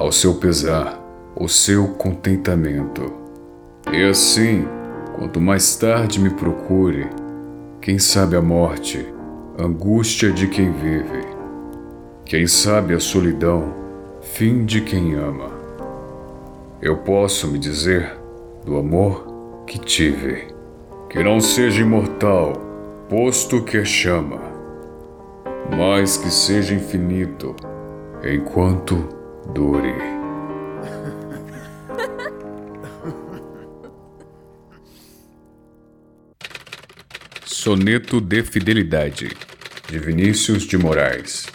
ao seu pesar, o seu contentamento. E assim, quanto mais tarde me procure, quem sabe a morte, angústia de quem vive, quem sabe a solidão, fim de quem ama. Eu posso me dizer do amor que tive, que não seja imortal, posto que é chama, mas que seja infinito, enquanto dure. Soneto de Fidelidade, de Vinícius de Moraes.